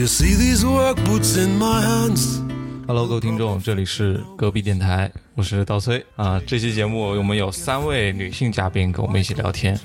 You see these work boots in my hands. Hello，各位听众，这里是隔壁电台，我是刀崔啊。这期节目我们有三位女性嘉宾跟我们一起聊天。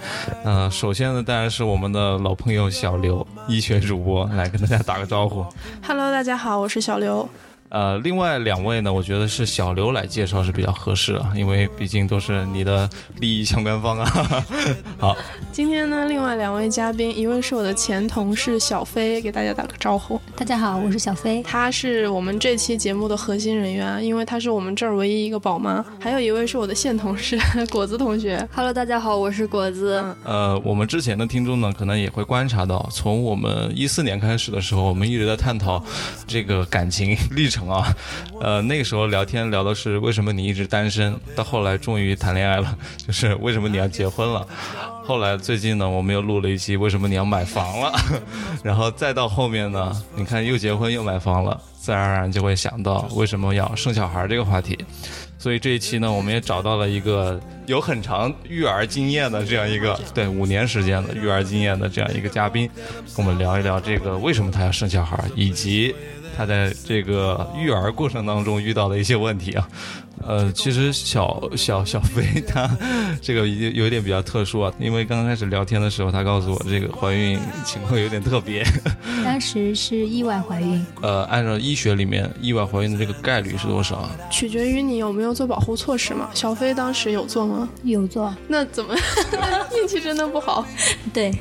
呃，首先呢，当然是我们的老朋友小刘，医学主播，来跟大家打个招呼。Hello，大家好，我是小刘。呃，另外两位呢，我觉得是小刘来介绍是比较合适啊，因为毕竟都是你的利益相关方啊。好，今天呢，另外两位嘉宾，一位是我的前同事小飞，给大家打个招呼。大家好，我是小飞。她是我们这期节目的核心人员，因为她是我们这儿唯一一个宝妈。还有一位是我的现同事 果子同学。Hello，大家好，我是果子。呃，我们之前的听众呢，可能也会观察到，从我们一四年开始的时候，我们一直在探讨这个感情历程啊。呃，那个时候聊天聊的是为什么你一直单身，到后来终于谈恋爱了，就是为什么你要结婚了。后来最近呢，我们又录了一期为什么你要买房了，然后再到后面呢，你看又结婚又买房了，自然而然就会想到为什么要生小孩这个话题。所以这一期呢，我们也找到了一个有很长育儿经验的这样一个，对五年时间的育儿经验的这样一个嘉宾，跟我们聊一聊这个为什么他要生小孩，以及他在这个育儿过程当中遇到的一些问题啊。呃，其实小小小飞她这个有有一点比较特殊啊，因为刚刚开始聊天的时候，她告诉我这个怀孕情况有点特别。当时是意外怀孕，呃，按照医学里面意外怀孕的这个概率是多少啊？取决于你有没有做保护措施嘛。小飞当时有做吗？有做。那怎么 运气真的不好？对，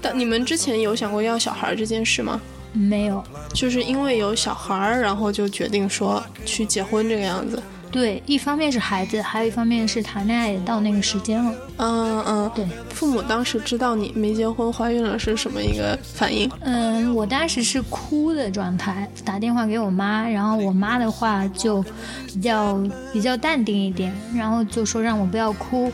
但你们之前有想过要小孩这件事吗？没有。就是因为有小孩儿，然后就决定说去结婚这个样子。对，一方面是孩子，还有一方面是谈恋爱也到那个时间了。嗯嗯，对。父母当时知道你没结婚怀孕了是什么一个反应？嗯，我当时是哭的状态，打电话给我妈，然后我妈的话就比较比较淡定一点，然后就说让我不要哭。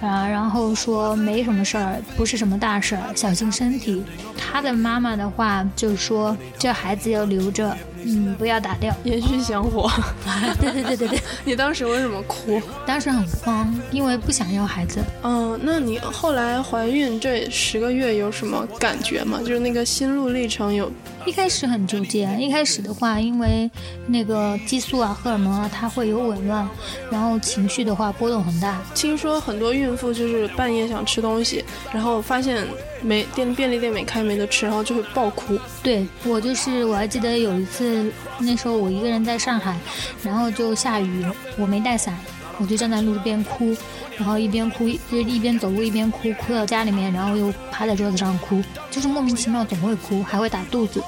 啊，然后说没什么事儿，不是什么大事儿，小心身体。他的妈妈的话就说这孩子要留着，嗯，不要打掉，延续香火。对对对对对，你当时为什么哭？当时很慌，因为不想要孩子。嗯，那你后来怀孕这十个月有什么感觉吗？就是那个心路历程有。一开始很纠结，一开始的话，因为那个激素啊、荷尔蒙啊，它会有紊乱，然后情绪的话波动很大。听说很多孕妇就是半夜想吃东西，然后发现没店便利店没开没得吃，然后就会爆哭。对我就是，我还记得有一次，那时候我一个人在上海，然后就下雨，我没带伞，我就站在路边哭，然后一边哭就一边走路一边哭，哭到家里面，然后又趴在桌子上哭，就是莫名其妙总会哭，还会打肚子。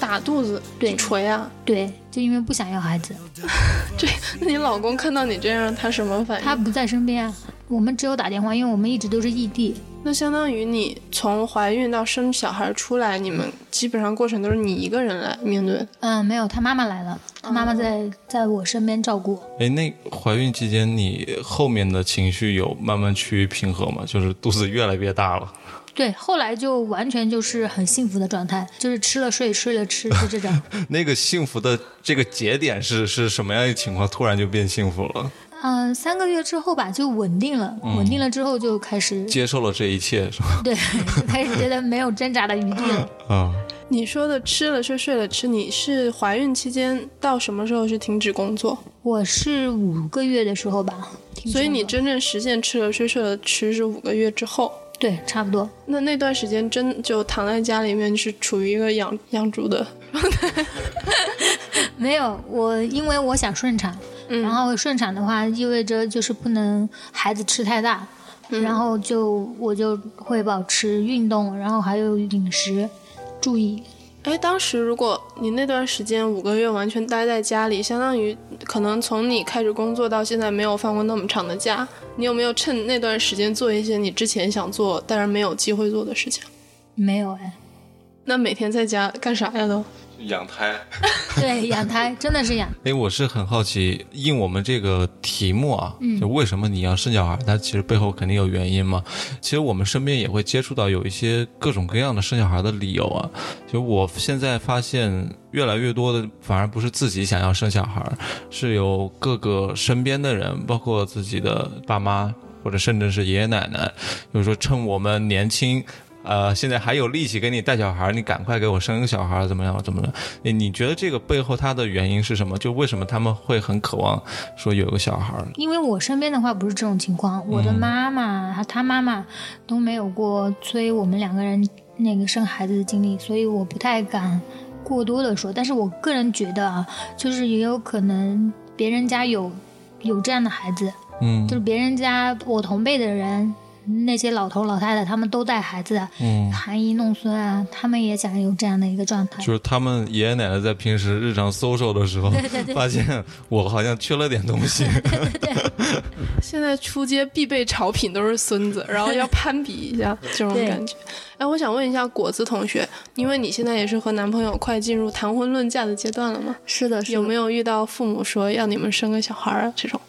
打肚子，对，捶啊，对，就因为不想要孩子。这，那你老公看到你这样，他什么反应？他不在身边啊，我们只有打电话，因为我们一直都是异地。那相当于你从怀孕到生小孩出来，你们基本上过程都是你一个人来面对。嗯，没有，他妈妈来了，他妈妈在、哦、在我身边照顾。哎，那怀孕期间你后面的情绪有慢慢趋于平和吗？就是肚子越来越大了。对，后来就完全就是很幸福的状态，就是吃了睡，睡了吃，就这种。那个幸福的这个节点是是什么样的情况？突然就变幸福了？嗯、呃，三个月之后吧，就稳定了。嗯、稳定了之后就开始接受了这一切，是吧？对，开始觉得没有挣扎的余地了。啊，你说的吃了睡，睡了吃，你是怀孕期间到什么时候是停止工作？我是五个月的时候吧。所以你真正实现吃了睡，睡了吃是五个月之后。对，差不多。那那段时间真就躺在家里面，是处于一个养养猪的状态。没有，我因为我想顺产，嗯、然后顺产的话意味着就是不能孩子吃太大，嗯、然后就我就会保持运动，然后还有饮食注意。哎，当时如果你那段时间五个月完全待在家里，相当于可能从你开始工作到现在没有放过那么长的假，你有没有趁那段时间做一些你之前想做但是没有机会做的事情？没有哎。那每天在家干啥呀都？养胎，对，养胎真的是养。哎，我是很好奇，应我们这个题目啊，嗯就为什么你要生小孩？它其实背后肯定有原因嘛。其实我们身边也会接触到有一些各种各样的生小孩的理由啊。就我现在发现，越来越多的反而不是自己想要生小孩，是有各个身边的人，包括自己的爸妈。或者甚至是爷爷奶奶，就是说趁我们年轻，呃，现在还有力气给你带小孩，你赶快给我生个小孩，怎么样？怎么的？你你觉得这个背后它的原因是什么？就为什么他们会很渴望说有个小孩？因为我身边的话不是这种情况，我的妈妈和她妈妈都没有过催我们两个人那个生孩子的经历，所以我不太敢过多的说。但是我个人觉得啊，就是也有可能别人家有有这样的孩子，嗯就是别人家我同辈的人，那些老头老太太他们都带孩子，嗯，含饴弄孙啊，他们也想有这样的一个状态。就是他们爷爷奶奶在平时日常 social 的时候，发现我好像缺了点东西。现在出街必备潮品都是孙子，然后要攀比一下 这种感觉。哎，我想问一下果子同学，因为你现在也是和男朋友快进入谈婚论嫁的阶段了吗？是的，是的有没有遇到父母说要你们生个小孩儿啊？这种，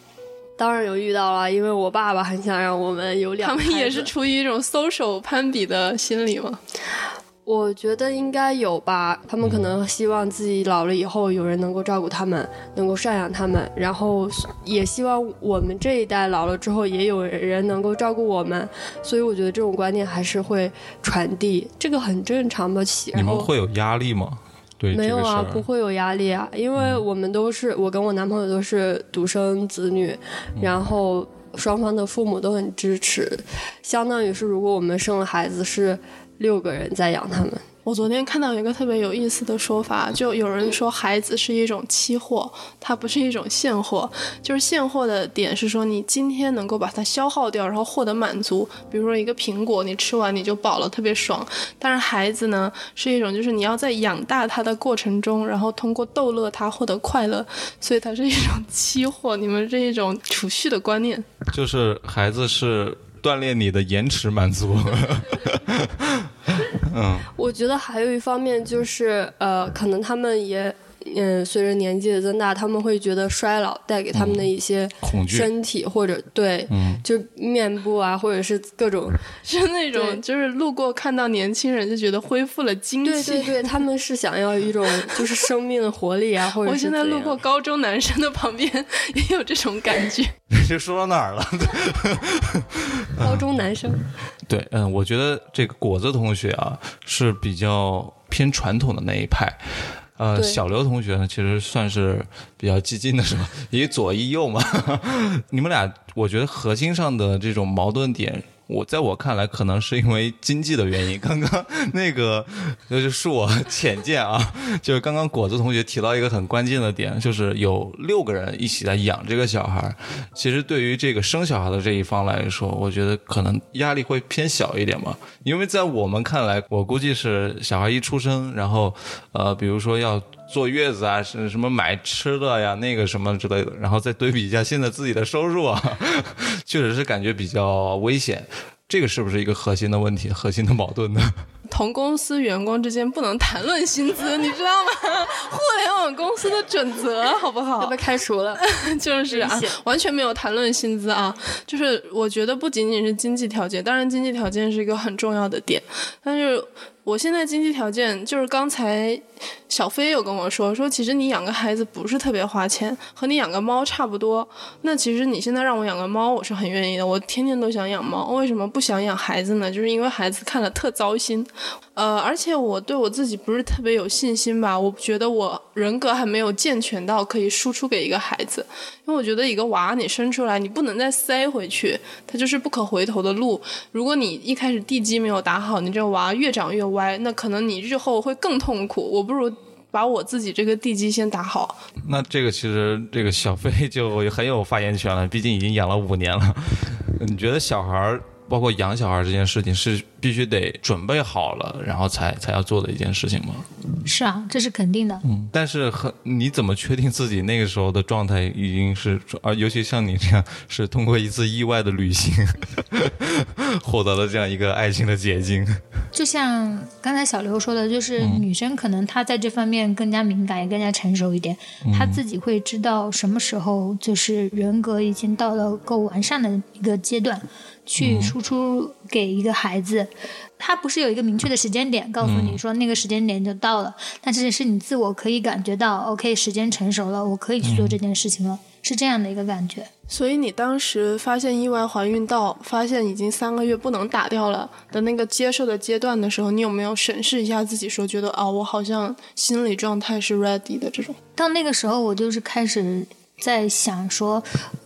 当然有遇到了，因为我爸爸很想让我们有两他们也是出于一种 social 攀比的心理吗？我觉得应该有吧，他们可能希望自己老了以后有人能够照顾他们，能够赡养他们，然后也希望我们这一代老了之后也有人能够照顾我们，所以我觉得这种观念还是会传递，这个很正常吧。起你们会有压力吗？对没有啊，这个不会有压力啊，因为我们都是我跟我男朋友都是独生子女，然后双方的父母都很支持，相当于是如果我们生了孩子是六个人在养他们。我昨天看到一个特别有意思的说法，就有人说孩子是一种期货，它不是一种现货。就是现货的点是说，你今天能够把它消耗掉，然后获得满足。比如说一个苹果，你吃完你就饱了，特别爽。但是孩子呢，是一种就是你要在养大它的过程中，然后通过逗乐它获得快乐，所以它是一种期货。你们这一种储蓄的观念，就是孩子是锻炼你的延迟满足。嗯，我觉得还有一方面就是，呃，可能他们也，嗯、随着年纪的增大，他们会觉得衰老带给他们的一些恐惧身体或者对，嗯就面部啊，或者是各种，是那种就是路过看到年轻人就觉得恢复了精气。对对对，他们是想要一种就是生命的活力啊，或者我现在路过高中男生的旁边，也有这种感觉。这说到哪儿了？高中男生，对，嗯，我觉得这个果子同学啊是比较偏传统的那一派。呃，小刘同学呢，其实算是比较激进的，是吧？一左一右嘛。你们俩，我觉得核心上的这种矛盾点，我在我看来，可能是因为经济的原因。刚刚 那个，就是我 浅见啊，就是刚刚果子同学提到一个很关键的点，就是有六个人一起在养这个小孩儿。其实对于这个生小孩的这一方来说，我觉得可能压力会偏小一点嘛。因为在我们看来，我估计是小孩一出生，然后呃，比如说要坐月子啊，是什么买吃的呀，那个什么之类的，然后再对比一下现在自己的收入啊，确实是感觉比较危险。这个是不是一个核心的问题、核心的矛盾呢？同公司员工之间不能谈论薪资，你知道吗？互联网公司的准则，好不好要被？开除了。就是啊，完全没有谈论薪资啊。就是我觉得不仅仅是经济条件，当然经济条件是一个很重要的点，但是我现在经济条件就是刚才小飞有跟我说，说其实你养个孩子不是特别花钱，和你养个猫差不多。那其实你现在让我养个猫，我是很愿意的，我天天都想养猫。为什么不想养孩子呢？就是因为孩子看了特糟心。呃，而且我对我自己不是特别有信心吧，我觉得我人格还没有健全到可以输出给一个孩子，因为我觉得一个娃你生出来，你不能再塞回去，它就是不可回头的路。如果你一开始地基没有打好，你这娃越长越歪，那可能你日后会更痛苦。我不如把我自己这个地基先打好。那这个其实这个小飞就很有发言权了，毕竟已经养了五年了。你觉得小孩儿，包括养小孩这件事情，是必须得准备好了，然后才才要做的一件事情吗？是啊，这是肯定的。嗯，但是很，你怎么确定自己那个时候的状态已经是，而，尤其像你这样，是通过一次意外的旅行 获得了这样一个爱情的结晶？就像刚才小刘说的，就是女生可能她在这方面更加敏感，也更加成熟一点，她自己会知道什么时候就是人格已经到了够完善的一个阶段，去输出给一个孩子。他不是有一个明确的时间点告诉你说那个时间点就到了，但是是你自我可以感觉到，OK，时间成熟了，我可以去做这件事情了，是这样的一个感觉。所以你当时发现意外怀孕到发现已经三个月不能打掉了的那个接受的阶段的时候，你有没有审视一下自己，说觉得啊，我好像心理状态是 ready 的这种？到那个时候，我就是开始在想说，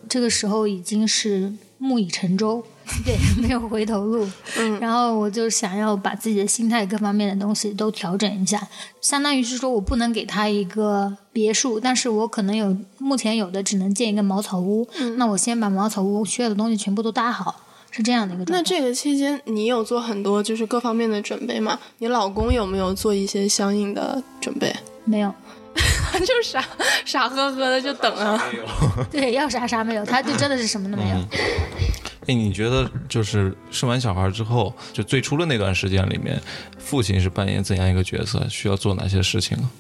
这个时候已经是木已成舟。对，没有回头路。嗯，然后我就想要把自己的心态各方面的东西都调整一下，相当于是说我不能给他一个别墅，但是我可能有目前有的只能建一个茅草屋。嗯，那我先把茅草屋需要的东西全部都搭好，是这样的一个。那这个期间你有做很多就是各方面的准备吗？你老公有没有做一些相应的准备？没有，就傻傻呵呵的就等啊。对，要啥啥没有，他就真的是什么都没有。哎，你觉得就是生完小孩之后，就最初的那段时间里面，父亲是扮演怎样一个角色？需要做哪些事情啊？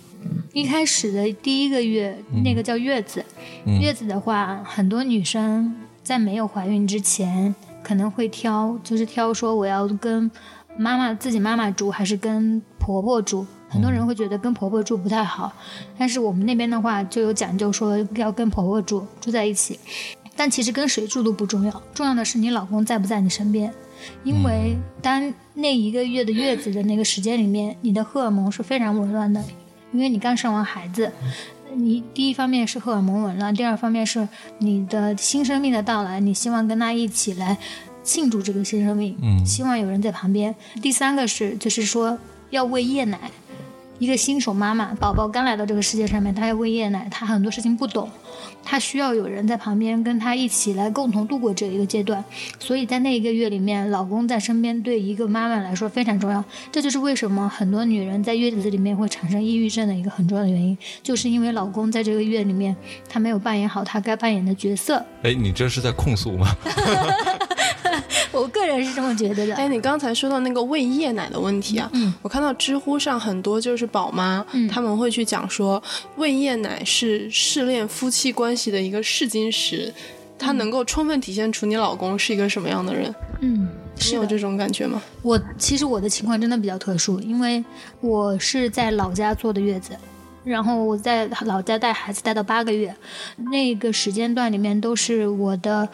一开始的第一个月，那个叫月子。月子的话，很多女生在没有怀孕之前，可能会挑，就是挑说我要跟妈妈自己妈妈住，还是跟婆婆住。很多人会觉得跟婆婆住不太好，但是我们那边的话就有讲究，说要跟婆婆住，住在一起。但其实跟谁住都不重要，重要的是你老公在不在你身边。因为当那一个月的月子的那个时间里面，你的荷尔蒙是非常紊乱的，因为你刚生完孩子，你第一方面是荷尔蒙紊乱，第二方面是你的新生命的到来，你希望跟他一起来庆祝这个新生命，嗯，希望有人在旁边。第三个是就是说要喂夜奶。一个新手妈妈，宝宝刚来到这个世界上面，她要喂夜奶，她很多事情不懂，她需要有人在旁边跟她一起来共同度过这一个阶段。所以在那一个月里面，老公在身边对一个妈妈来说非常重要。这就是为什么很多女人在月子里面会产生抑郁症的一个很重要的原因，就是因为老公在这个月里面他没有扮演好他该扮演的角色。哎，你这是在控诉吗？我个人是这么觉得的。哎，你刚才说到那个喂夜奶的问题啊，嗯我看到知乎上很多就是宝妈，他们会去讲说，喂夜奶是试炼夫妻关系的一个试金石，它能够充分体现出你老公是一个什么样的人。嗯，是有这种感觉吗？我其实我的情况真的比较特殊，因为我是在老家坐的月子，然后我在老家带孩子带到八个月，那个时间段里面都是我的。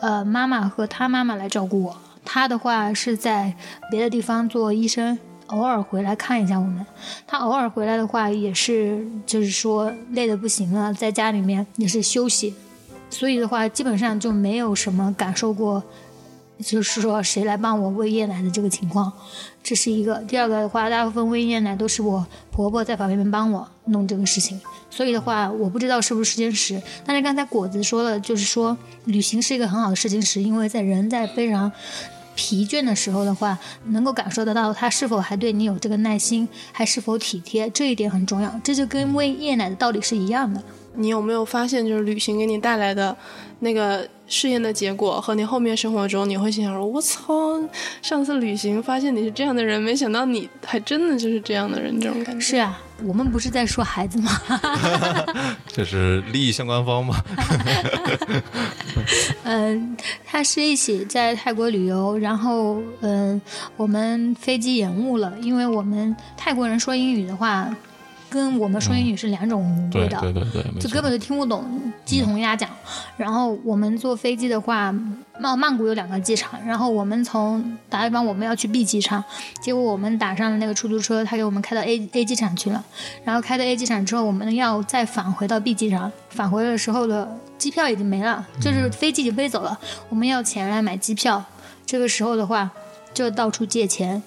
呃，妈妈和他妈妈来照顾我。他的话是在别的地方做医生，偶尔回来看一下我们。他偶尔回来的话，也是就是说累得不行了，在家里面也是休息。所以的话，基本上就没有什么感受过。就是说，谁来帮我喂夜奶的这个情况，这是一个。第二个的话，大部分喂夜奶都是我婆婆在旁边帮我弄这个事情。所以的话，我不知道是不是时间石。但是刚才果子说了，就是说旅行是一个很好的时间石，因为在人在非常疲倦的时候的话，能够感受得到他是否还对你有这个耐心，还是否体贴，这一点很重要。这就跟喂夜奶的道理是一样的。你有没有发现，就是旅行给你带来的那个？试验的结果和你后面生活中，你会心想说：“我操，上次旅行发现你是这样的人，没想到你还真的就是这样的人。”这种感觉是啊，我们不是在说孩子吗？这是利益相关方吗？嗯，他是一起在泰国旅游，然后嗯，我们飞机延误了，因为我们泰国人说英语的话。跟我们说英语是两种味道，对对对，就根本就听不懂，鸡同鸭讲。然后我们坐飞机的话，曼曼谷有两个机场，然后我们从打比方我们要去 B 机场，结果我们打上了那个出租车，他给我们开到 A A 机场去了。然后开到 A 机场之后，我们要再返回到 B 机场，返回的时候的机票已经没了，就是飞机已经飞走了，我们要钱来买机票。这个时候的话，就到处借钱，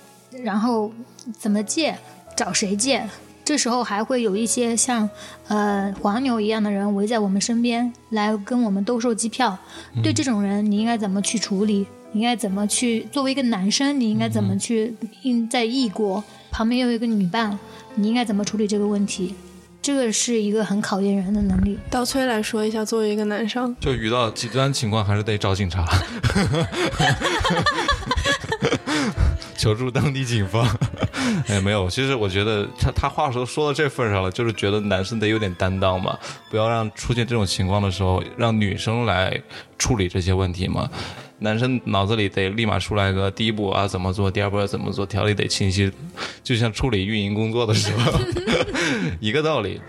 然后怎么借，找谁借？这时候还会有一些像，呃，黄牛一样的人围在我们身边，来跟我们兜售机票。对这种人，你应该怎么去处理？你应该怎么去？作为一个男生，你应该怎么去？应在异国旁边又有一个女伴，你应该怎么处理这个问题？这个是一个很考验人的能力。倒崔来说一下，作为一个男生，就遇到极端情况，还是得找警察，求助当地警方。哎，没有，其实我觉得他他话说说到这份上了，就是觉得男生得有点担当嘛，不要让出现这种情况的时候让女生来处理这些问题嘛。男生脑子里得立马出来个第一步啊怎么做，第二步要怎么做，条理得清晰，就像处理运营工作的时候 一个道理。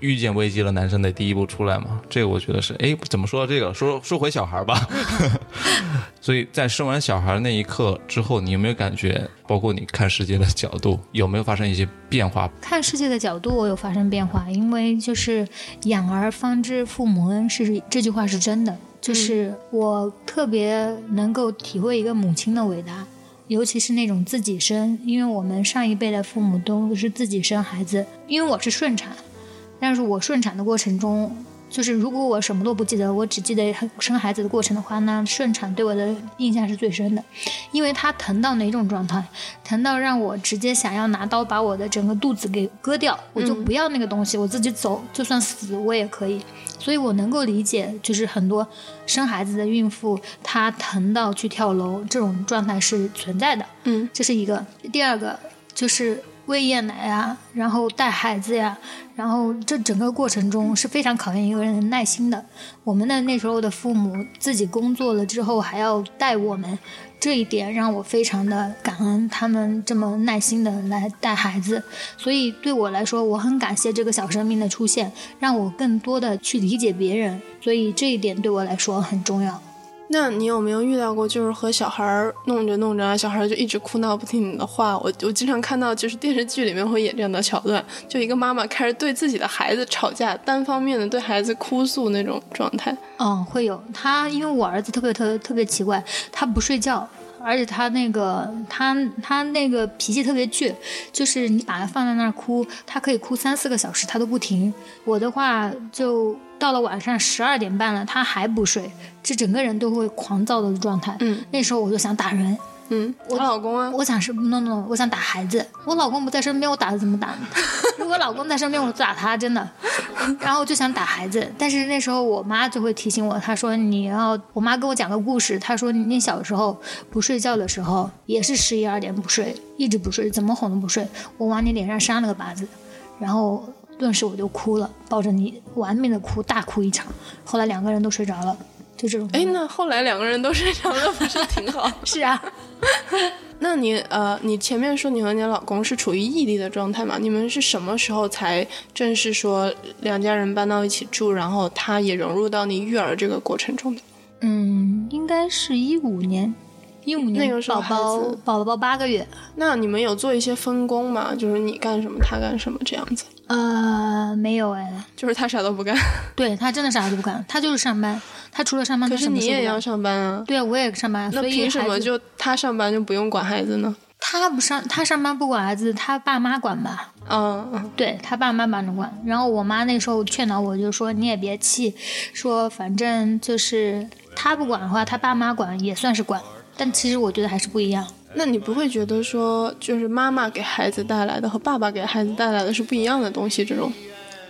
遇见危机了，男生得第一步出来嘛。这个我觉得是，哎，怎么说到这个？说说回小孩吧。所以在生完小孩那一刻之后，你有没有感觉，包括你看世界的角度，有没有发生一些变化？看世界的角度，我有发生变化，因为就是“养儿方知父母恩”是这句话是真的，就是我特别能够体会一个母亲的伟大。尤其是那种自己生，因为我们上一辈的父母都是自己生孩子，因为我是顺产，但是我顺产的过程中。就是如果我什么都不记得，我只记得生孩子的过程的话，那顺产对我的印象是最深的，因为它疼到哪种状态，疼到让我直接想要拿刀把我的整个肚子给割掉，我就不要那个东西，我自己走，就算死我也可以。所以我能够理解，就是很多生孩子的孕妇，她疼到去跳楼这种状态是存在的。嗯，这是一个。第二个就是。喂夜奶呀，然后带孩子呀，然后这整个过程中是非常考验一个人的耐心的。我们的那时候的父母自己工作了之后还要带我们，这一点让我非常的感恩，他们这么耐心的来带孩子。所以对我来说，我很感谢这个小生命的出现，让我更多的去理解别人。所以这一点对我来说很重要。那你有没有遇到过，就是和小孩弄着弄着，小孩就一直哭闹不听你的话？我我经常看到，就是电视剧里面会演这样的桥段，就一个妈妈开始对自己的孩子吵架，单方面的对孩子哭诉那种状态。嗯，会有他，因为我儿子特别特特别奇怪，他不睡觉。而且他那个，他他那个脾气特别倔，就是你把他放在那儿哭，他可以哭三四个小时，他都不停。我的话，就到了晚上十二点半了，他还不睡，这整个人都会狂躁的状态。嗯，那时候我就想打人。嗯，我老公啊，我想是 no no，我想打孩子。我老公不在身边，我打他怎么打？如果老公在身边，我打他真的。然后就想打孩子，但是那时候我妈就会提醒我，她说你要，我妈给我讲个故事，她说你小时候不睡觉的时候也是十一二点不睡，一直不睡，怎么哄都不睡，我往你脸上扇了个巴子，然后顿时我就哭了，抱着你玩命的哭，大哭一场。后来两个人都睡着了。就这种，哎，那后来两个人都睡着了，不是挺好？是啊，那你呃，你前面说你和你老公是处于异地的状态嘛？你们是什么时候才正式说两家人搬到一起住，然后他也融入到你育儿这个过程中的？嗯，应该是一五年，一五年那个时候宝宝宝宝八个月。那你们有做一些分工吗？就是你干什么，他干什么这样子？呃，没有哎，就是他啥都不干。对他真的啥都不干，他就是上班。他除了上班，可是你也要上班啊。对啊，我也上班。那凭什么就他上班就不用管孩子呢？他不上，他上班不管孩子，他爸妈管吧。嗯嗯，对他爸妈帮着管。然后我妈那时候劝导我，就说你也别气，说反正就是他不管的话，他爸妈管也算是管。但其实我觉得还是不一样。那你不会觉得说，就是妈妈给孩子带来的和爸爸给孩子带来的是不一样的东西？这种？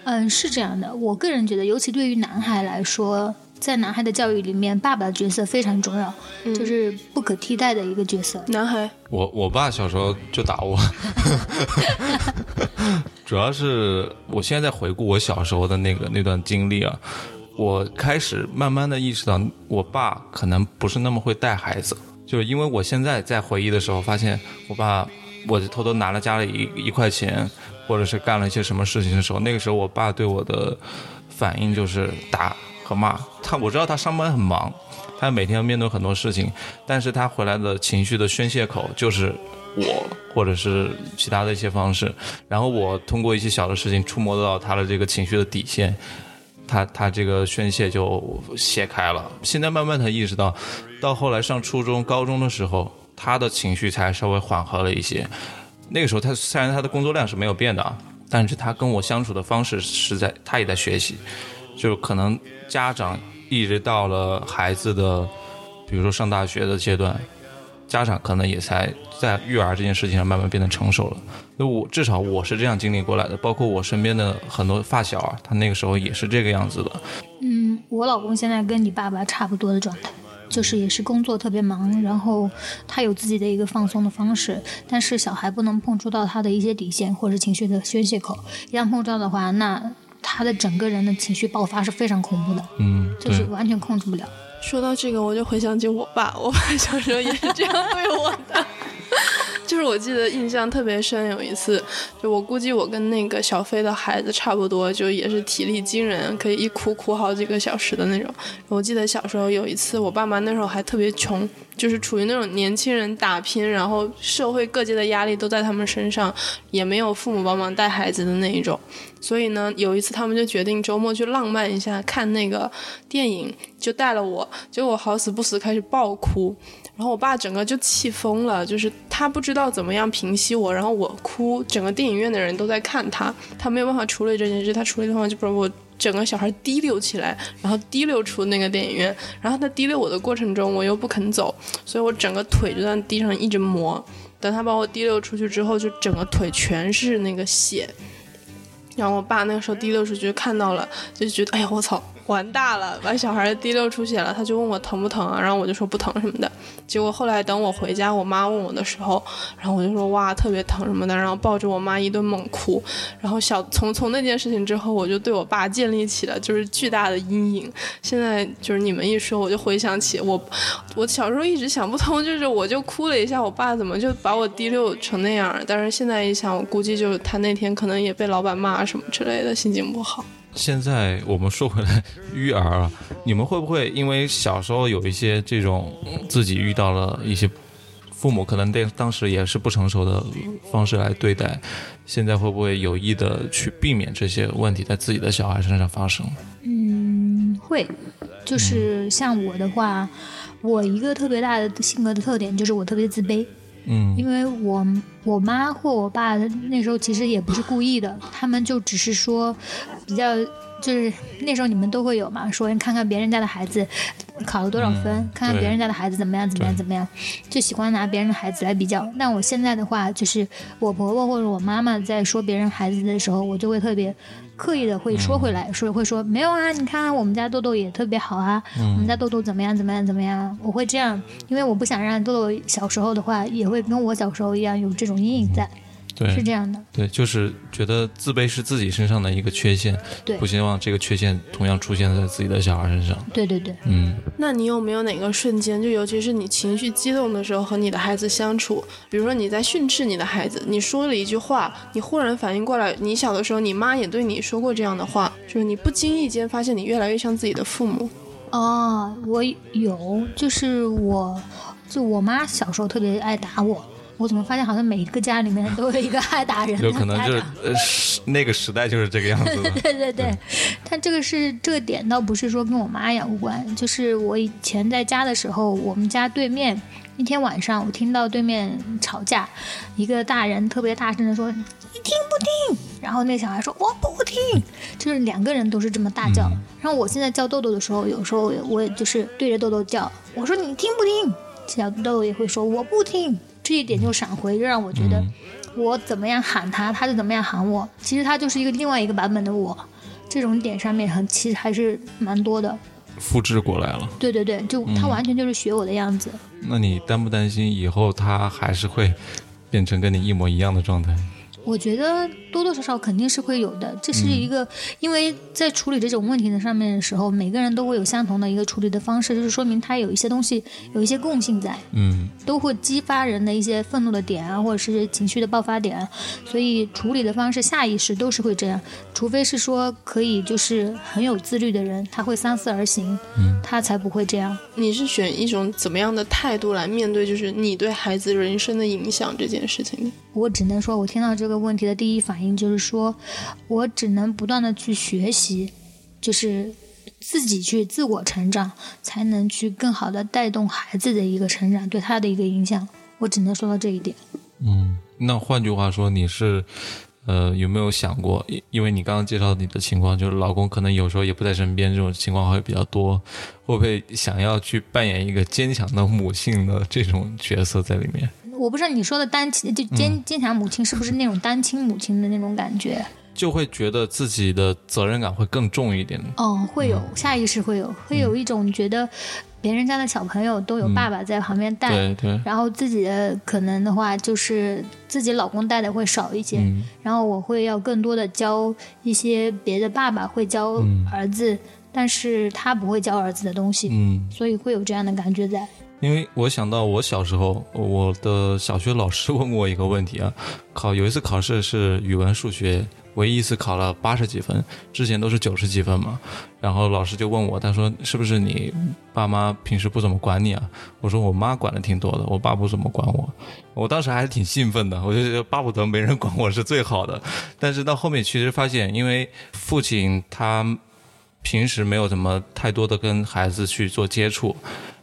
嗯，是这样的。我个人觉得，尤其对于男孩来说，在男孩的教育里面，爸爸的角色非常重要，就是不可替代的一个角色。男孩，我我爸小时候就打我，主要是我现在在回顾我小时候的那个那段经历啊，我开始慢慢的意识到，我爸可能不是那么会带孩子。就是因为我现在在回忆的时候，发现我爸，我偷偷拿了家里一一块钱，或者是干了一些什么事情的时候，那个时候我爸对我的反应就是打和骂。他我知道他上班很忙，他每天要面对很多事情，但是他回来的情绪的宣泄口就是我，或者是其他的一些方式。然后我通过一些小的事情触摸到他的这个情绪的底线。他他这个宣泄就泄开了，现在慢慢的意识到，到后来上初中、高中的时候，他的情绪才稍微缓和了一些。那个时候，他虽然他的工作量是没有变的啊，但是他跟我相处的方式是在他也在学习，就可能家长一直到了孩子的，比如说上大学的阶段。家长可能也才在育儿这件事情上慢慢变得成熟了，那我至少我是这样经历过来的，包括我身边的很多发小啊，他那个时候也是这个样子的。嗯，我老公现在跟你爸爸差不多的状态，就是也是工作特别忙，然后他有自己的一个放松的方式，但是小孩不能碰触到他的一些底线或者情绪的宣泄口，一旦碰触到的话，那他的整个人的情绪爆发是非常恐怖的，嗯，就是，完全控制不了。说到这个，我就回想起我爸，我爸小时候也是这样对我的。就是我记得印象特别深，有一次，就我估计我跟那个小飞的孩子差不多，就也是体力惊人，可以一哭哭好几个小时的那种。我记得小时候有一次，我爸妈那时候还特别穷，就是处于那种年轻人打拼，然后社会各界的压力都在他们身上，也没有父母帮忙带孩子的那一种。所以呢，有一次他们就决定周末去浪漫一下，看那个电影，就带了我。结果我好死不死开始爆哭，然后我爸整个就气疯了，就是他不知道怎么样平息我，然后我哭，整个电影院的人都在看他，他没有办法处理这件事，他处理的方法就把我整个小孩提溜起来，然后提溜出那个电影院，然后他提溜我的过程中，我又不肯走，所以我整个腿就在地上一直磨。等他把我提溜出去之后，就整个腿全是那个血。然后我爸那个时候提溜出去看到了，就觉得哎呀我操，完大了，把小孩提溜出血了。他就问我疼不疼啊，然后我就说不疼什么的。结果后来等我回家，我妈问我的时候，然后我就说哇特别疼什么的，然后抱着我妈一顿猛哭。然后小从从那件事情之后，我就对我爸建立起了就是巨大的阴影。现在就是你们一说，我就回想起我我小时候一直想不通，就是我就哭了一下，我爸怎么就把我提溜成那样？但是现在一想，我估计就是他那天可能也被老板骂什么之类的，心情不好。现在我们说回来，育儿啊，你们会不会因为小时候有一些这种自己遇到了一些父母可能对当时也是不成熟的方式来对待，现在会不会有意的去避免这些问题在自己的小孩身上发生？嗯，会，就是像我的话，我一个特别大的性格的特点就是我特别自卑。嗯因为我我妈或我爸那时候其实也不是故意的，他们就只是说比较。就是那时候你们都会有嘛，说你看看别人家的孩子考了多少分，嗯看看别人家的孩子怎么样怎么样怎么样，就喜欢拿别人的孩子来比较。但我现在的话，就是我婆婆或者我妈妈在说别人孩子的时候，我就会特别刻意的会说回来，说会说没有啊，你看我们家豆豆也特别好啊，我们家豆豆怎么样怎么样怎么样，我会这样，因为我不想让豆豆小时候的话也会跟我小时候一样有这种阴影在，对，是这样的。对，就是觉得自卑是自己身上的一个缺陷，对不希望这个缺陷同样出现在自己的小孩身上。对对对，嗯，那你有没有哪个瞬间，就尤其是你情绪激动的时候和你的孩子相处，比如说你在训斥你的孩子，你说了一句话，你忽然反应过来，你小的时候你妈也对你说过这样的话，就是你不经意间发现你越来越像自己的父母。哦，我有，就是我，就我妈小时候特别爱打我。我怎么发现好像每一个家里面都有一个爱打人的有可能就是呃那个时代就是这个样子的。对对对，但这个是这个点倒不是说跟我妈有关，就是我以前在家的时候，我们家对面一天晚上我听到对面吵架，一个大人特别大声的说：“你听不听？”然后那小孩说：“我不听。”就是两个人都是这么大叫。然后我现在叫豆豆的时候，有时候我也就是对着豆豆叫，我说：“你听不听？”小豆豆也会说：“我不听。”这一点就闪回，就让我觉得嗯我怎么样喊他，他就怎么样喊我。其实他就是一个另外一个版本的我。这种点上面很其实还是蛮多的。复制过来了。对对对，就他完全就是学我的样子。那你担不担心以后他还是会变成跟你一模一样的状态？我觉得多多少少肯定是会有的，这是一个，因为在处理这种问题的上面的时候，每个人都会有相同的一个处理的方式，就是说明他有一些东西有一些共性在，嗯，都会激发人的一些愤怒的点啊，或者是情绪的爆发点啊，所以处理的方式下意识都是会这样，除非是说可以就是很有自律的人，他会三思而行，嗯他才不会这样。你是选一种怎么样的态度来面对，就是你对孩子人生的影响这件事情？我只能说，我听到这个问题的第一反应就是说，我只能不断的去学习，就是自己去自我成长，才能去更好的带动孩子的一个成长，对他的一个影响。我只能说到这一点。嗯，那换句话说，你是呃有没有想过？因因为你刚刚介绍你的情况，就是老公可能有时候也不在身边，这种情况会比较多，会不会想要去扮演一个坚强的母性的这种角色在里面？我不知道你说的单亲，就坚坚强母亲是不是那种单亲母亲的那种感觉？就会觉得自己的责任感会更重一点。哦，会有下意识会有，会有一种觉得别人家的小朋友都有爸爸在旁边带，对对，然后自己的可能的话就是自己老公带的会少一些，嗯然后我会要更多的教一些别的爸爸会教嗯儿子，但是他不会教儿子的东西，嗯。所以会有这样的感觉在。因为我想到我小时候，我的小学老师问过我一个问题啊，考有一次考试是语文、数学，唯一一次考了八十几分，之前都是九十几分嘛。然后老师就问我，他说是不是你爸妈平时不怎么管你啊？我说我妈管的挺多的，我爸不怎么管我。我当时还是挺兴奋的，我就觉得巴不得没人管我是最好的。但是到后面其实发现，因为父亲他平时没有怎么太多的跟孩子去做接触，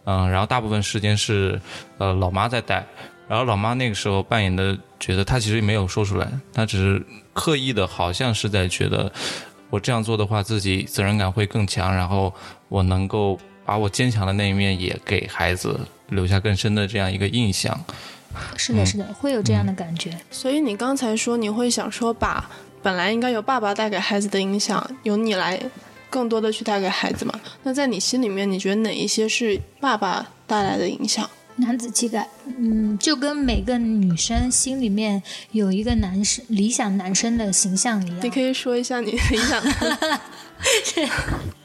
嗯，然后大部分时间是呃老妈在带，然后老妈那个时候扮演的角色，她其实没有说出来，她只是刻意的，好像是在觉得我这样做的话，自己责任感会更强，然后我能够把我坚强的那一面也给孩子留下更深的这样一个印象。是的，是的，会有这样的感觉。所以你刚才说你会想说把本来应该由爸爸带给孩子的影响，由你来更多的去带给孩子嘛？那在你心里面，你觉得哪一些是爸爸带来的影响？男子气概，嗯，就跟每个女生心里面有一个男生理想男生的形象一样。你可以说一下你的理想的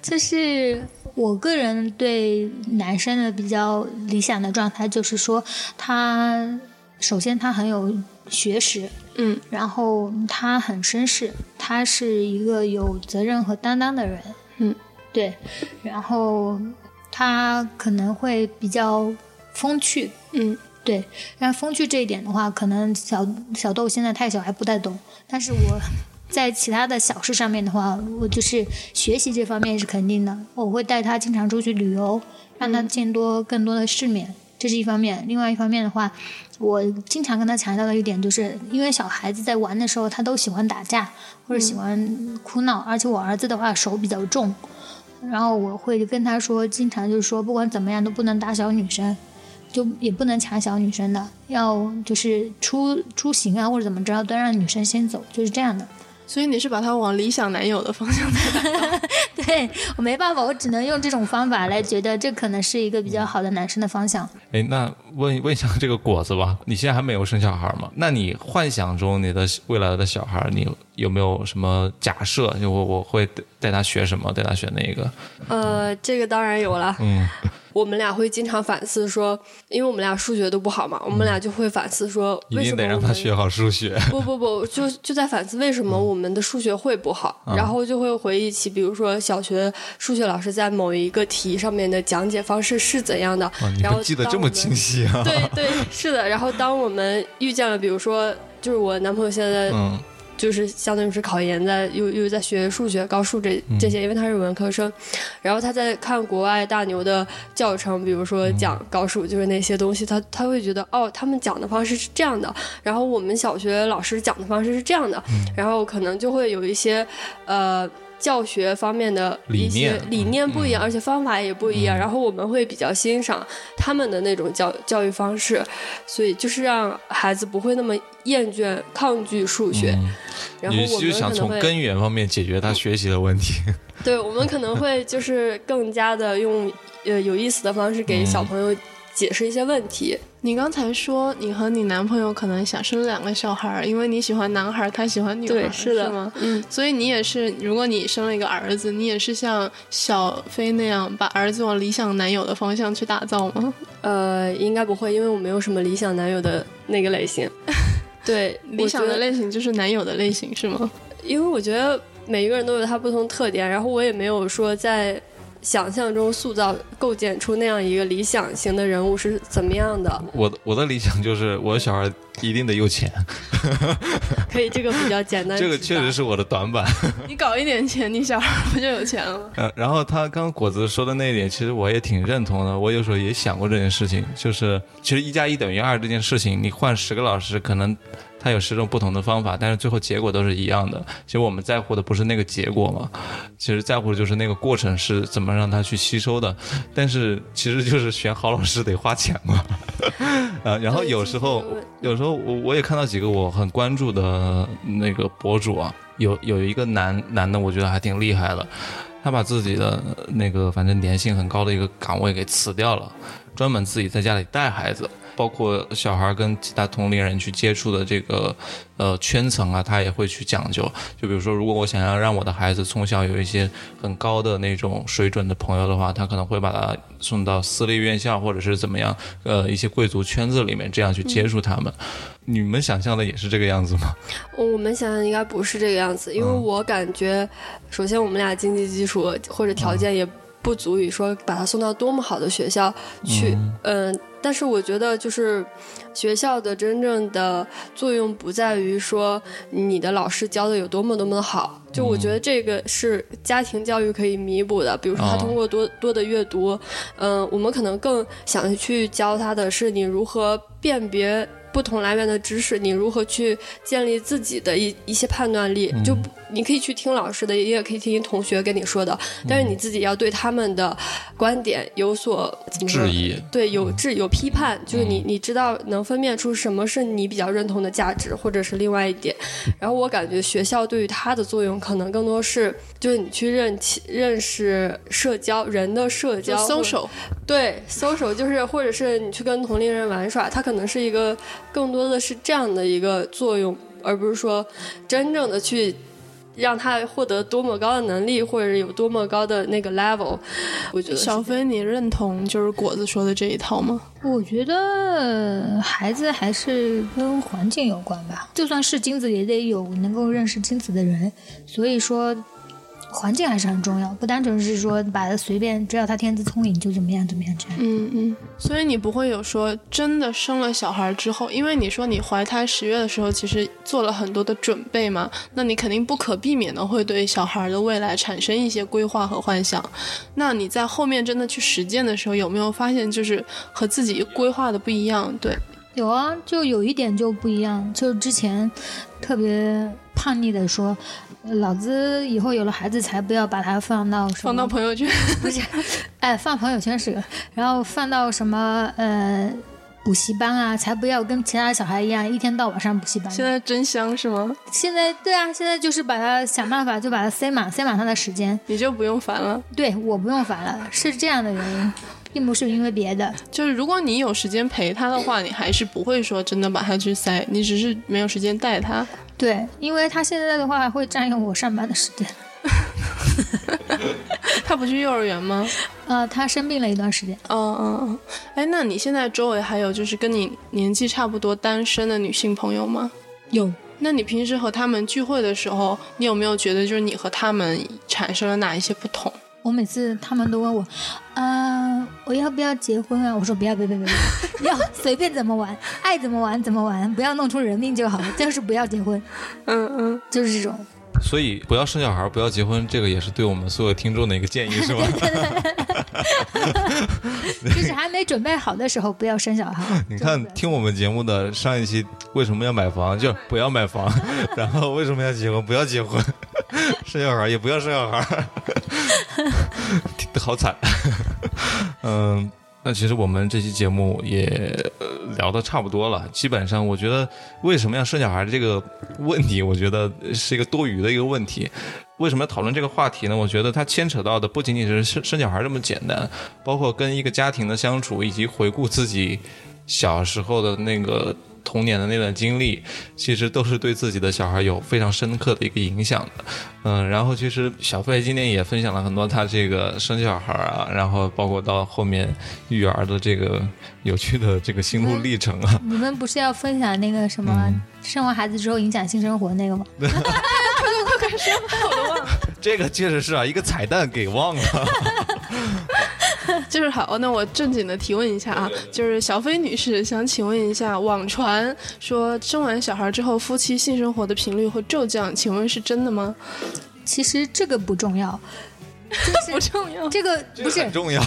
这是我个人对男生的比较理想的状态，就是说他首先他很有学识，嗯，然后他很绅士，他是一个有责任和担当的人，嗯，对，然后他可能会比较风趣，嗯，对，但风趣这一点的话，可能小小豆现在太小还不太懂，但是我在其他的小事上面的话，我就是学习这方面是肯定的，我会带他经常出去旅游，让他见多更多的世面，这是一方面。另外一方面的话，我经常跟他强调的一点就是，因为小孩子在玩的时候，他都喜欢打架或者喜欢哭闹，而且我儿子的话手比较重，然后我会跟他说，经常就是说，不管怎么样都不能打小女生。就也不能抢小女生的，要就是出出行啊或者怎么着，都让女生先走，就是这样的。所以你是把他往理想男友的方向 在打。对我没办法，我只能用这种方法来觉得这可能是一个比较好的男生的方向。哎，那问问一下这个果子吧，你现在还没有生小孩吗？那你幻想中你的未来的小孩，你有有没有什么假设？就我我会带带他学什么，带他学那个？呃，这个当然有了。嗯，我们俩会经常反思说，因为我们俩数学都不好嘛，我们俩就会反思说，为什么得让他学好数学。不不不，就就在反思为什么我们的数学会不好，然后就会回忆起，比如说小学数学老师在某一个题上面的讲解方式是怎样的，然后记得这么清晰啊？对对，是的。然后当我们遇见了，比如说，就是我男朋友现在嗯就是相当于是考研在又又在学数学、高数这这些，因为他是文科生，然后他在看国外大牛的教程，比如说讲高数，就是那些东西，他他会觉得哦，他们讲的方式是这样的，然后我们小学老师讲的方式是这样的，然后可能就会有一些呃。教学方面的一些理念不一样，嗯。而且方法也不一样。然后我们会比较欣赏他们的那种教教育方式，所以就是让孩子不会那么厌倦、抗拒数学。嗯，然后我就想从根源方面解决他学习的问题。对我们可能会就是更加的用呃有意思的方式给小朋友解释一些问题。你刚才说你和你男朋友可能想生两个小孩儿，因为你喜欢男孩儿，他喜欢女孩是的，吗？嗯，所以你也是，如果你生了一个儿子，你也是像小飞那样把儿子往理想男友的方向去打造吗？呃，应该不会，因为我没有什么理想男友的那个类型。对，理想的类型就是男友的类型是吗？因为我觉得每一个人都有他不同特点，然后我也没有说在想象中塑造、构建出那样一个理想型的人物是怎么样的。我的我的理想就是我的小孩一定得有钱，可以，这个比较简单。这个确实。是我的短板。你搞一点钱，你小孩不就有钱了吗？呃，然后他刚刚果子说的那一点，其实我也挺认同的。我有时候也想过这件事情，就是其实一加一等于二这件事情，你换十个老师，可能他有十种不同的方法，但是最后结果都是一样的。其实我们在乎的不是那个结果嘛，其实在乎的就是那个过程是怎么让他去吸收的。但是其实就是选好老师得花钱嘛。呃，然后有时候有时候我我也看到几个我很关注的那个博主啊，有有一个男男的，我觉得还挺厉害的，他把自己的那个反正年薪很高的一个岗位给辞掉了，专门自己在家里带孩子。包括小孩跟其他同龄人去接触的这个呃圈层啊，他也会去讲究。就比如说，如果我想要让我的孩子从小有一些很高的那种水准的朋友的话，他可能会把他送到私立院校或者是怎么样，呃，一些贵族圈子里面，这样去接触他们。你们想象的也是这个样子吗？我们想象应该不是这个样子，因为我感觉，首先我们俩经济基础或者条件也不足以说把他送到多么好的学校去，嗯。但是我觉得，就是学校的真正的作用不在于说你的老师教的有多么多么的好，就我觉得这个是家庭教育可以弥补的。比如说，他通过多多的阅读，嗯，我们可能更想去教他的是你如何辨别。不同来源的知识，你如何去建立自己的一一些判断力？就你可以去听老师的，也可以听同学跟你说的，但是你自己要对他们的观点有所质疑，对，有质有批判，就是你你知道能分辨出什么是你比较认同的价值，或者是另外一点。然后我感觉学校对于它的作用，可能更多是就是你去认认识社交人的社交，social，对，social 就是或者是你去跟同龄人玩耍，它可能是一个。更多的是这样的一个作用，而不是说真正的去让他获得多么高的能力，或者有多么高的那个 level。我觉得小飞，你认同就是果子说的这一套吗？我觉得孩子还是跟环境有关吧，就算是精子，也得有能够认识精子的人。所以说。环境还是很重要，不单纯是说把它随便，只要他天资聪颖就怎么样怎么样这样。嗯嗯。所以你不会有说真的生了小孩之后，因为你说你怀胎十月的时候其实做了很多的准备嘛，那你肯定不可避免的会对小孩的未来产生一些规划和幻想。那你在后面真的去实践的时候，有没有发现就是和自己规划的不一样？对，有啊，就有一点就不一样，就是之前特别叛逆的说。老子以后有了孩子，才不要把它放到放到朋友圈，不是？哎，放朋友圈是个，然后放到什么呃补习班啊，才不要跟其他小孩一样一天到晚上补习班。现在真香是吗？现在对啊，现在就是把他想办法就把他塞满，塞满他的时间，你就不用烦了。对，我不用烦了，是这样的原因，并不是因为别的。就是如果你有时间陪他的话，你还是不会说真的把他去塞，你只是没有时间带他。对，因为他现在的话会占用我上班的时间。他不去幼儿园吗？呃，他生病了一段时间。嗯嗯嗯。哎，那你现在周围还有就是跟你年纪差不多单身的女性朋友吗？有。那你平时和他们聚会的时候，你有没有觉得就是你和他们产生了哪一些不同？我每次他们都问我，呃，我要不要结婚啊？我说不要，别别别，要随便怎么玩，爱怎么玩怎么玩，不要弄出人命就好了，就是不要结婚。嗯嗯，就是这种。所以不要生小孩，不要结婚，这个也是对我们所有听众的一个建议，是吗？就是还没准备好的时候不要生小孩。你看，听我们节目的上一期为什么要买房？就不要买房。然后为什么要结婚？不要结婚。生小孩也不要生小孩。好惨。嗯。那其实我们这期节目也聊的差不多了，基本上我觉得为什么要生小孩这个问题，我觉得是一个多余的一个问题。为什么要讨论这个话题呢？我觉得它牵扯到的不仅仅是生生小孩这么简单，包括跟一个家庭的相处，以及回顾自己小时候的那个。童年的那段经历，其实都是对自己的小孩有非常深刻的一个影响的。嗯，然后其实小费今天也分享了很多他这个生小孩啊，然后包括到后面育儿的这个有趣的这个心路历程啊。你们不是要分享那个什么生完孩子之后影响性生活那个吗？快快快快说，我都忘了。这个确实是啊，一个彩蛋给忘了。就是好，那我正经的提问一下啊，就是小飞女士想请问一下，网传说生完小孩之后夫妻性生活的频率会骤降，请问是真的吗？其实这个不重要，不重要，这个不是。很重要，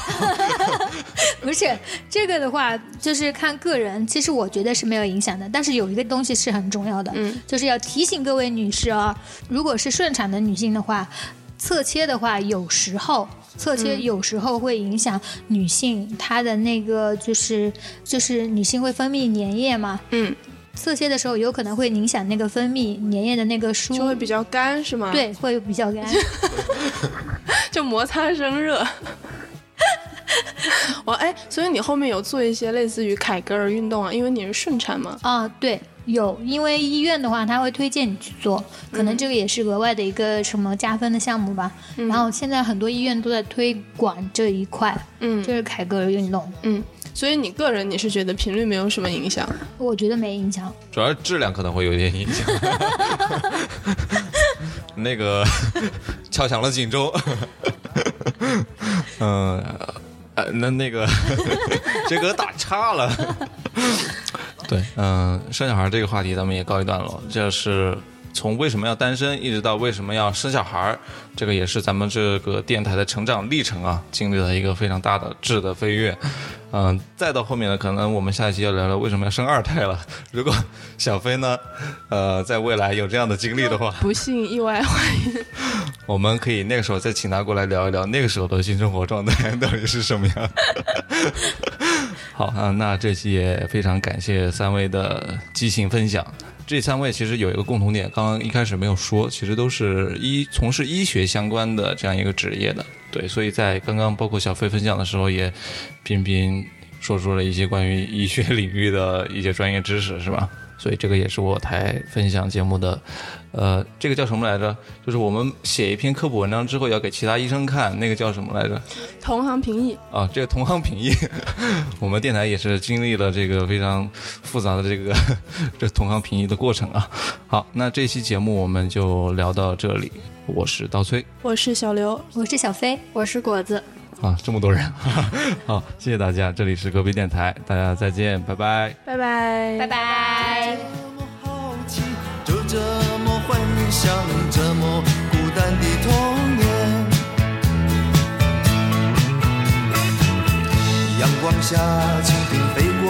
不是这个的话就是看个人，其实我觉得是没有影响的，但是有一个东西是很重要的，嗯，就是要提醒各位女士啊，如果是顺产的女性的话。侧切的话，有时候侧切有时候会影响女性她的那个就是就是女性会分泌粘液嘛，嗯，侧切的时候有可能会影响那个分泌粘液的那个输，就会比较干是吗？对，会比较干。就摩擦生热。我哎，所以你后面有做一些类似于凯格尔运动啊？因为你是顺产嘛。啊，对，有，因为医院的话，他会推荐你去做，可能这个也是额外的一个什么加分的项目吧。然后现在很多医院都在推广这一块，嗯就是凯格尔运动，嗯，所以你个人你是觉得频率没有什么影响？我觉得没影响。主要质量可能会有点影响。那个 敲响了警钟。嗯，呃，那那个这个打岔了。对，嗯、生小孩这个话题咱们也告一段落。这是从为什么要单身，一直到为什么要生小孩儿，这个也是咱们这个电台的成长历程啊，经历了一个非常大的质的飞跃。嗯、再到后面呢，可能我们下一期要聊聊为什么要生二胎了。如果小飞呢，呃，在未来有这样的经历的话，不幸意外怀孕，我们可以那个时候再请他过来聊一聊那个时候的性生活状态到底是什么样。好啊，那这期也非常感谢三位的激情分享。这三位其实有一个共同点，刚刚一开始没有说，其实都是医从事医学相关的这样一个职业的。对，所以在刚刚包括小飞分享的时候，也频频说出了一些关于医学领域的一些专业知识，是吧？所以这个也是我台分享节目的，呃，这个叫什么来着？就是我们写一篇科普文章之后要给其他医生看，那个叫什么来着？同行评议。啊，这个同行评议，我们电台也是经历了这个非常复杂的这个 这同行评议的过程啊。好，那这期节目我们就聊到这里，我是刀崔我是小刘，我是小飞，我是果子。啊，这么多人，好，谢谢大家，这里是隔壁电台，大家再见，拜拜。拜拜，拜拜。想，这么孤单的童年。阳光下，蜻蜓飞过